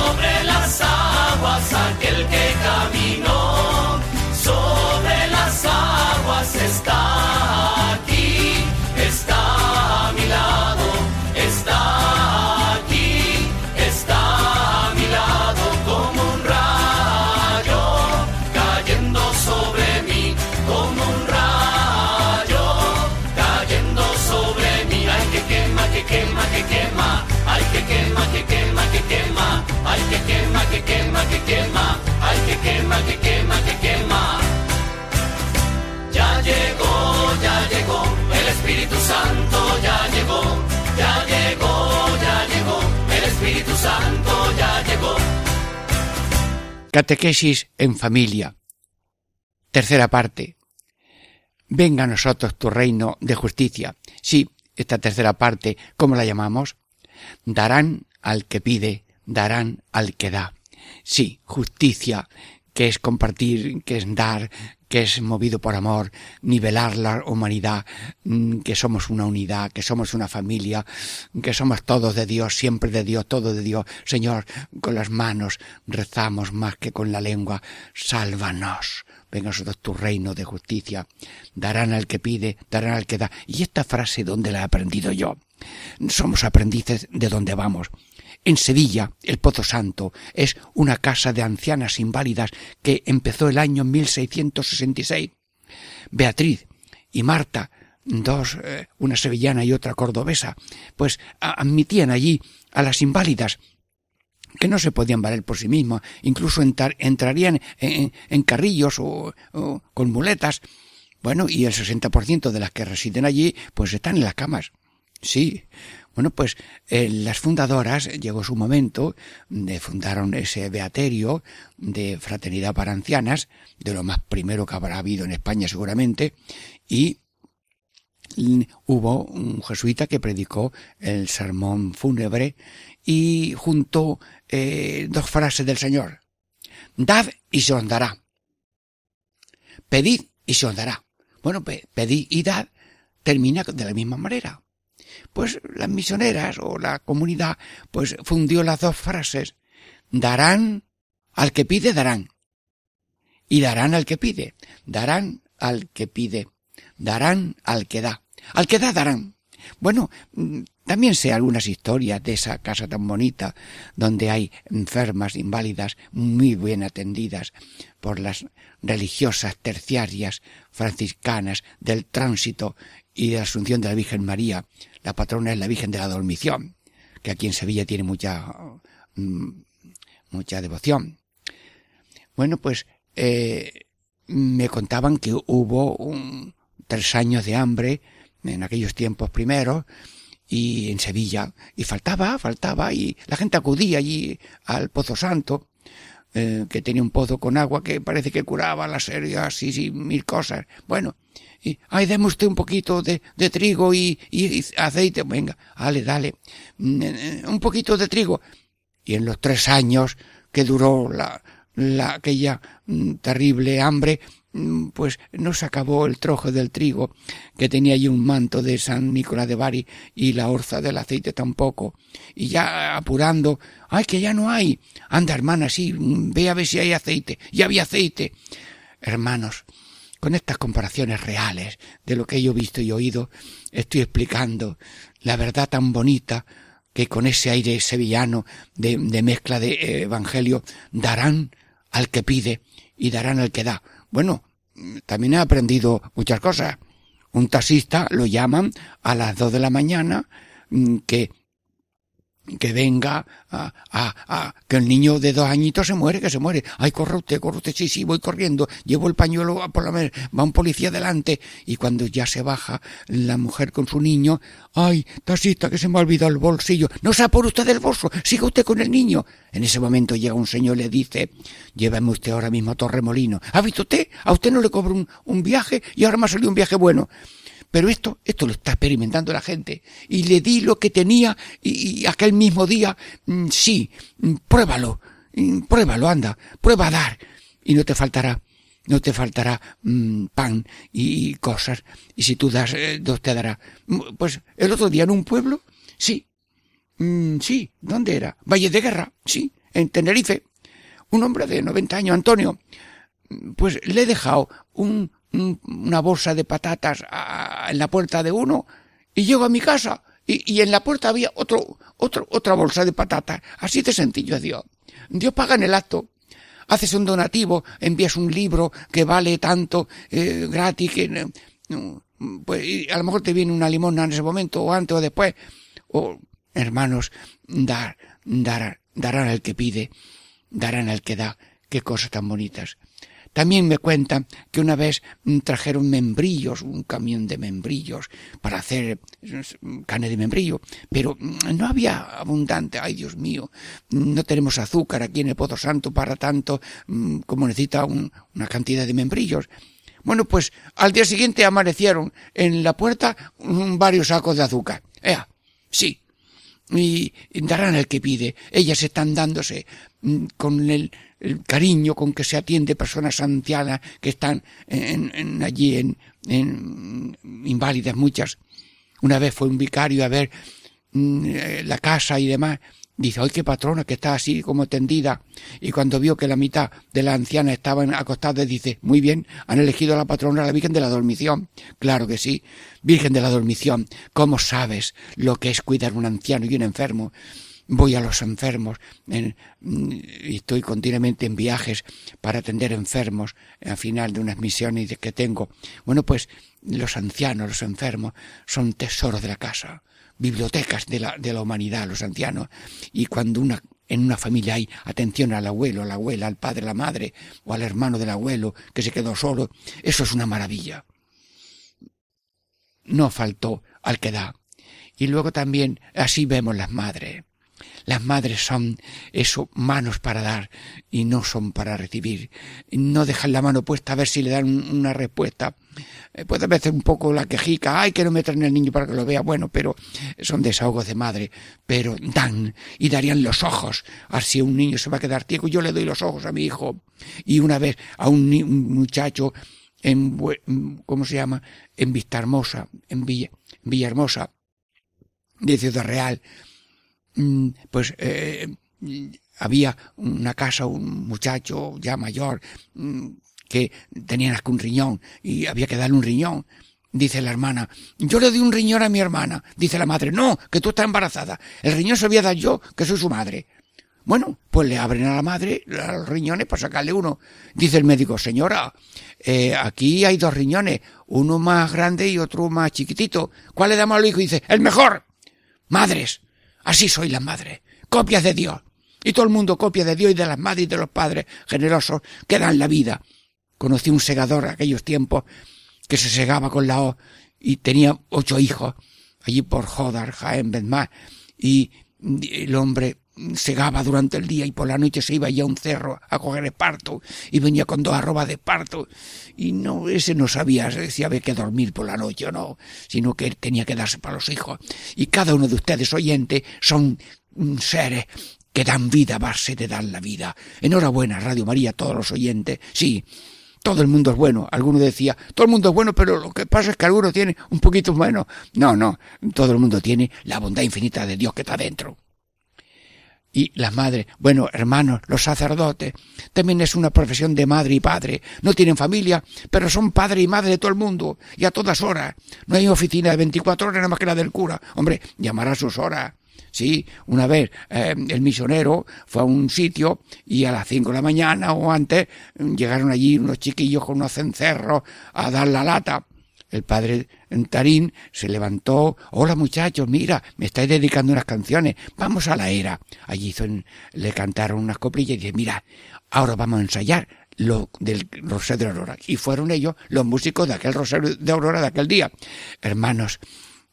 quema, que quema, ay, que quema, que quema, que quema. Ya llegó, ya llegó, el Espíritu Santo ya llegó, ya llegó, ya llegó, el Espíritu Santo ya llegó. Catequesis en familia. Tercera parte. Venga a nosotros tu reino de justicia. Sí, esta tercera parte, ¿cómo la llamamos? Darán al que pide, darán al que da. Sí, justicia, que es compartir, que es dar, que es movido por amor, nivelar la humanidad, mm, que somos una unidad, que somos una familia, que somos todos de Dios, siempre de Dios, todo de Dios. Señor, con las manos rezamos más que con la lengua. Sálvanos. Venga tu reino de justicia. Darán al que pide, darán al que da. Y esta frase, ¿dónde la he aprendido yo? Somos aprendices de donde vamos. En Sevilla, el Pozo Santo es una casa de ancianas inválidas que empezó el año 1666. Beatriz y Marta, dos, eh, una sevillana y otra cordobesa, pues admitían allí a las inválidas que no se podían valer por sí mismas, incluso entrar- entrarían en, en- en carrillos o, o con muletas. Bueno, y el 60% de las que residen allí, pues están en las camas. Sí. Bueno, pues eh, las fundadoras llegó su momento, de fundaron ese beaterio de fraternidad para ancianas, de lo más primero que habrá habido en España seguramente, y hubo un jesuita que predicó el sermón fúnebre y juntó eh, dos frases del Señor. Dad y se os dará. Pedid y se os dará. Bueno, pe- pedid y dad termina de la misma manera. Pues las misioneras o la comunidad pues fundió las dos frases. Darán al que pide, darán. Y darán al que pide. Darán al que pide. Darán al que da. Al que da, darán. Bueno, mm, también sé algunas historias de esa casa tan bonita, donde hay enfermas, inválidas, muy bien atendidas por las religiosas terciarias franciscanas del tránsito y de la Asunción de la Virgen María. La patrona es la Virgen de la Dormición, que aquí en Sevilla tiene mucha, mm, mucha devoción. Bueno, pues eh, me contaban que hubo un, tres años de hambre en aquellos tiempos primeros y en Sevilla y faltaba, faltaba y la gente acudía allí al Pozo Santo eh, que tenía un pozo con agua que parece que curaba las heridas y mil cosas. Bueno, ay, deme usted un poquito de, trigo y, aceite. Venga, dale, dale. Mm, eh, Un poquito de trigo. Y en los tres años que duró la, la, aquella mm, terrible hambre, mm, pues no se acabó el trojo del trigo, que tenía allí un manto de San Nicolás de Bari, y la orza del aceite tampoco. Y ya apurando, ay, que ya no hay. Anda, hermana, sí, ve a ver si hay aceite. Ya había aceite. Hermanos, con estas comparaciones reales de lo que yo he visto y oído, estoy explicando la verdad tan bonita que con ese aire sevillano de, de mezcla de eh, evangelio darán al que pide y darán al que da. Bueno, también he aprendido muchas cosas. Un taxista lo llaman a las dos de la mañana mm, que que venga a, a, que el niño de dos añitos se muere, que se muere. Ay, corre usted, corre usted, sí, sí, voy corriendo, llevo el pañuelo por la mer, va un policía delante, y cuando ya se baja la mujer con su niño, ay, tasita, que se me ha olvidado el bolsillo, no se por usted del bolso, siga usted con el niño. En ese momento llega un señor y le dice, llévame usted ahora mismo a Torremolino. ¿Ha visto usted? A usted no le cobro un, un viaje y ahora me ha salido un viaje bueno. Pero esto, esto lo está experimentando la gente. Y le di lo que tenía y, aquel mismo día, mm, sí, mm, pruébalo, mm, pruébalo, anda, prueba a dar. Y no te faltará, no te faltará pan y, cosas. Y si tú das, eh, Dios te dará. Pues el otro día en un pueblo, sí, sí, ¿dónde era? Valle de Guerra, sí, en Tenerife. Un hombre de 90 años, Antonio, pues le he dejado un, una bolsa de patatas en la puerta de uno y llego a mi casa y, y en la puerta había otro, otro, otra bolsa de patatas. Así de sencillo es Dios. Dios paga en el acto. Haces un donativo, envías un libro que vale tanto eh, gratis que eh, pues a lo mejor te viene una limona en ese momento o antes o después. O hermanos, dar, dar, darán al que pide, darán al que da. Qué cosas tan bonitas. También me cuentan que una vez mm, trajeron membrillos, un camión de membrillos, para hacer mm, carne de membrillo, pero mm, no había abundante. Ay, Dios mío, no tenemos azúcar aquí en el Pozo Santo para tanto como necesita una cantidad de membrillos. Bueno, pues al día siguiente amanecieron en la puerta varios sacos de azúcar. Ea, sí. Y darán el que pide. Ellas están dándose con el el cariño con que se atiende personas ancianas que están en, allí en, en, inválidas muchas. Una vez fue un vicario a ver mm, eh, la casa y demás. Dice, ¡ay, qué patrona que está así como tendida! Y cuando vio que la mitad de las ancianas estaban acostadas, dice, muy bien, han elegido a la patrona la Virgen de la Dormición. Claro que sí, Virgen de la Dormición, ¿cómo sabes lo que es cuidar un anciano y un enfermo? voy a los enfermos y estoy continuamente en viajes para atender enfermos al final de unas misiones que tengo. Bueno, pues los ancianos, los enfermos, son tesoros de la casa, bibliotecas de la, de la humanidad, los ancianos. Y cuando una, en una familia hay atención al abuelo, a la abuela, al padre, a la madre, o al hermano del abuelo que se quedó solo, eso es una maravilla. No faltó al que da. Y luego también así vemos las madres. Las madres son eso, manos para dar y no son para recibir. No dejan la mano puesta a ver si le dan una respuesta. Eh, puede veces un poco la quejica, ay, que no metan el niño para que lo vea, bueno, pero son desahogos de madre, pero dan y darían los ojos. Así un niño se va a quedar ciego, yo le doy los ojos a mi hijo. Y una vez a un, muchacho en, ¿cómo se llama? En Vista Hermosa, en Villa, Villahermosa, de Ciudad Real, pues eh, había una casa, un muchacho ya mayor, mm, que tenía un riñón y había que darle un riñón. Dice la hermana, yo le doy un riñón a mi hermana. Dice la madre, no, que tú estás embarazada. El riñón se había dado yo, que soy su madre. Bueno, pues le abren a la madre los riñones para sacarle uno. Dice el médico, señora, eh, aquí hay dos riñones, uno más grande y otro más chiquitito. ¿Cuál le damos al hijo? dice, el mejor. Madres, Así soy la madre, copias de Dios. Y todo el mundo copia de Dios y de las madres y de los padres generosos que dan la vida. Conocí un segador en aquellos tiempos que se segaba con la O y tenía ocho hijos allí por Jodar, Jaén, Bedmar. Y el hombre segaba durante el día y por la noche se iba ya a un cerro a coger esparto y venía con dos arrobas de esparto. Y no ese no sabía si había que dormir por la noche o no sino que tenía que darse para los hijos. Y cada uno de ustedes oyentes son seres que dan vida a base de dar la vida. Enhorabuena Radio María todos los oyentes. Sí todo el mundo es bueno. Alguno decía, todo el mundo es bueno, pero lo que pasa es que alguno tiene un poquito bueno. No, no, todo el mundo tiene la bondad infinita de Dios que está dentro y las madres, bueno, hermanos, los sacerdotes, también es una profesión de madre y padre. No tienen familia, pero son padre y madre de todo el mundo, y a todas horas. No hay oficina de 24 horas nada más que la del cura. Hombre, llamará a sus horas. Sí, una vez eh, el misionero fue a un sitio y a las 5 de la mañana o antes llegaron allí unos chiquillos con unos cencerros a dar la lata. El padre Tarín se levantó, hola muchachos, mira, me estáis dedicando unas canciones, vamos a la era. Allí le cantaron unas coplillas y dice, mira, ahora vamos a ensayar lo del Rosario de Aurora. Y fueron ellos los músicos de aquel Rosario de Aurora de aquel día. Hermanos,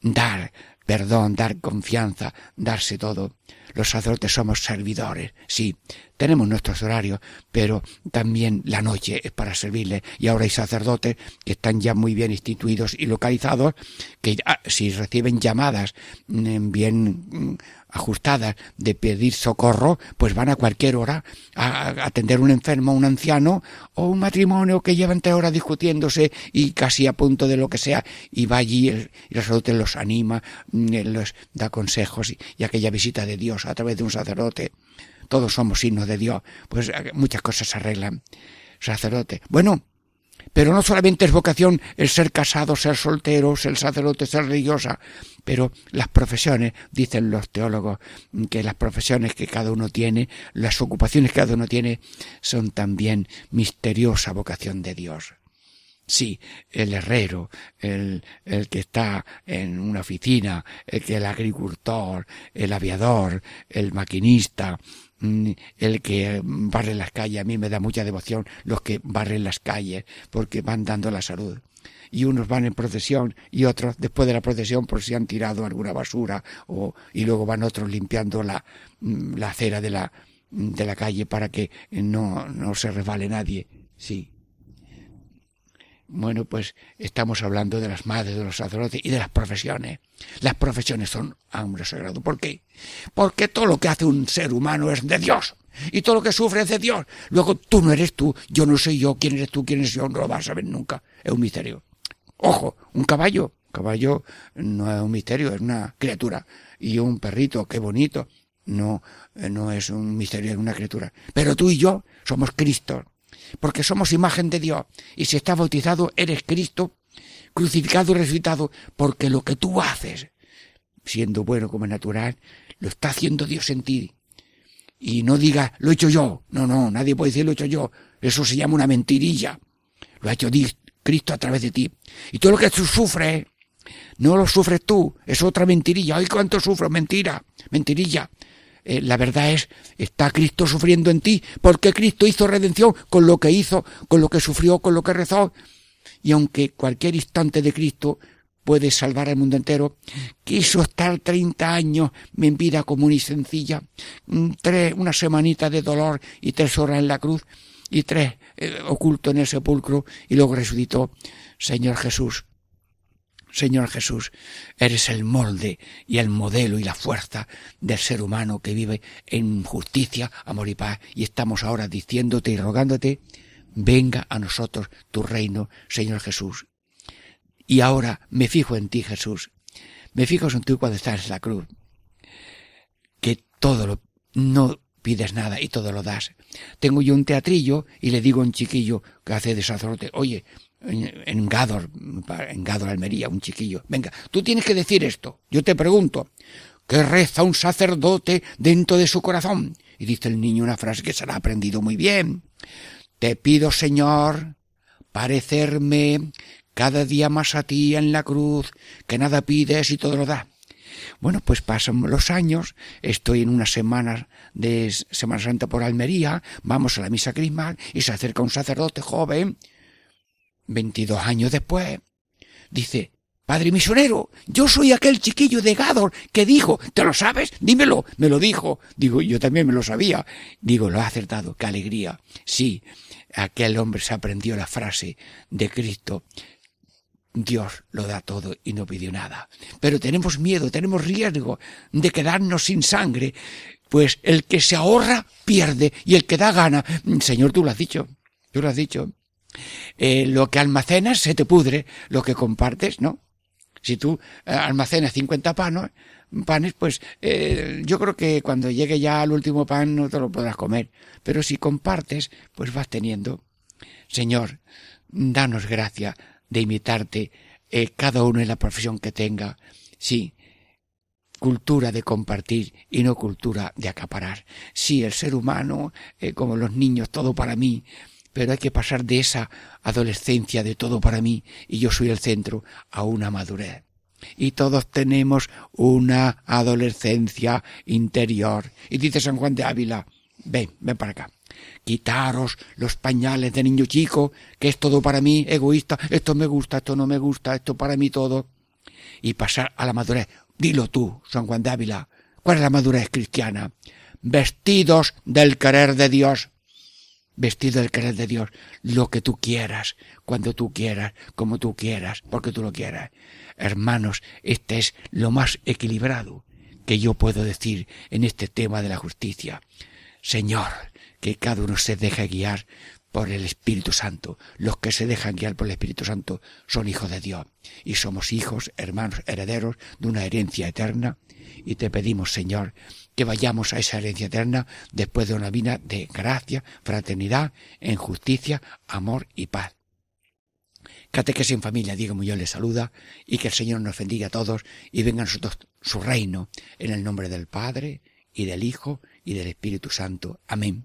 dar perdón, dar confianza, darse todo. Los sacerdotes somos servidores, sí, tenemos nuestros horarios, pero también la noche es para servirle. Y ahora hay sacerdotes que están ya muy bien instituidos y localizados, que si reciben llamadas mm, bien mm, ajustadas de pedir socorro, pues van a cualquier hora a atender un enfermo, un anciano o un matrimonio que lleva entre horas discutiéndose y casi a punto de lo que sea, y va allí y el sacerdote los anima, mm, les da consejos y aquella visita de Dios a través de un sacerdote todos somos signos de Dios, pues eh, muchas cosas se arreglan. Sacerdote. Bueno, pero no solamente es vocación el ser casado, ser soltero, ser sacerdote, ser religiosa, pero las profesiones, dicen los teólogos, que las profesiones que cada uno tiene, las ocupaciones que cada uno tiene, son también misteriosa vocación de Dios. Sí, el herrero, el, el que está en una oficina, el el agricultor, el aviador, el maquinista, el que barre las calles, a mí me da mucha devoción los que barren las calles, porque van dando la salud. Y unos van en procesión y otros después de la procesión por si han tirado alguna basura o, y luego van otros limpiando la, mm, la acera de la, de la calle para que no, no se resbale nadie. Sí. Bueno, pues estamos hablando de las madres, de los sacerdotes y de las profesiones. Las profesiones son hambre sagrado. ¿Por qué? Porque todo lo que hace un ser humano es de Dios. Y todo lo que sufre es de Dios. Luego tú no eres tú, yo no soy yo, quién eres tú, quién eres yo, no lo vas a saber nunca. Es un misterio. Ojo, un caballo. Un caballo no es un misterio, es una criatura. Y un perrito, qué bonito. No, no es un misterio, es una criatura. Pero tú y yo somos Cristo porque somos imagen de Dios. Y si estás bautizado, eres Cristo, crucificado y resucitado, porque lo que tú haces, siendo bueno como natural, lo está haciendo Dios en ti. Y no digas, lo he hecho yo. No, no, nadie puede decir lo he hecho yo. Eso se llama una mentirilla. Lo ha hecho Cristo a través de ti. Y todo lo que tú sufres, no lo sufres tú, es otra mentirilla. Ay, cuánto sufro, mentira, mentirilla. Eh, la verdad es, está Cristo sufriendo en ti, porque Cristo hizo redención con lo que hizo, con lo que sufrió, con lo que rezó. Y aunque cualquier instante de Cristo puede salvar al mundo entero, quiso estar treinta años en vida común y sencilla, tres, una semanita de dolor y tres horas en la cruz, y tres eh, oculto en el sepulcro, y luego resucitó. Señor Jesús, Señor Jesús, eres el molde y el modelo y la fuerza del ser humano que vive en justicia, amor y paz, y estamos ahora diciéndote y rogándote, venga a nosotros tu reino, Señor Jesús. Y ahora me fijo en ti, Jesús. Me fijo en ti cuando estás en la cruz. Que todo lo, no pides nada y todo lo das. Tengo yo un teatrillo y le digo a un chiquillo que hace de sacerdote, oye, en Gador, en Gador Almería, un chiquillo. Venga, tú tienes que decir esto. Yo te pregunto, ¿qué reza un sacerdote dentro de su corazón? Y dice el niño una frase que se la ha aprendido muy bien. Te pido, Señor, parecerme cada día más a ti en la cruz, que nada pides y todo lo da. Bueno, pues pasan los años, estoy en una semana de Semana Santa por Almería, vamos a la misa crismal y se acerca un sacerdote joven 22 años después, dice, Padre misionero, yo soy aquel chiquillo de Gador que dijo, ¿te lo sabes? Dímelo. Me lo dijo. Digo, yo también me lo sabía. Digo, lo ha acertado. Qué alegría. Sí, aquel hombre se aprendió la frase de Cristo. Dios lo da todo y no pidió nada. Pero tenemos miedo, tenemos riesgo de quedarnos sin sangre. Pues el que se ahorra pierde y el que da gana. Señor, tú lo has dicho. Tú lo has dicho. Eh, lo que almacenas se te pudre, lo que compartes, ¿no? Si tú eh, almacenas 50 panos, panes, pues eh, yo creo que cuando llegue ya al último pan no te lo podrás comer. Pero si compartes, pues vas teniendo. Señor, danos gracia de imitarte cada uno en la profesión que tenga. Sí, cultura de compartir y no cultura de acaparar. Sí, el ser humano, como los niños, todo para mí, pero hay que pasar de esa adolescencia de todo para mí y yo soy el centro a una madurez. Y todos tenemos una adolescencia interior. Y dice San Juan de Ávila, ven, ven para acá. Quitaros los pañales de niño chico, que es todo para mí, egoísta, esto me gusta, esto no me gusta, esto para mí todo. Y pasar a la madurez. Dilo tú, San Juan de Ávila, ¿cuál es la madurez cristiana? Vestidos del querer de Dios vestido del querer de Dios, lo que tú quieras, cuando tú quieras, como tú quieras, porque tú lo quieras. Hermanos, este es lo más equilibrado que yo puedo decir en este tema de la justicia. Señor, que cada uno se deje guiar por el Espíritu Santo. Los que se dejan guiar por el Espíritu Santo son hijos de Dios y somos hijos, hermanos, herederos de una herencia eterna. Y te pedimos, Señor, que vayamos a esa herencia eterna después de una vida de gracia, fraternidad, en justicia, amor y paz. Catequesis en familia, Diego Muñoz les saluda y que el Señor nos bendiga a todos y venga a nosotros su reino en el nombre del Padre y del Hijo y del Espíritu Santo. Amén.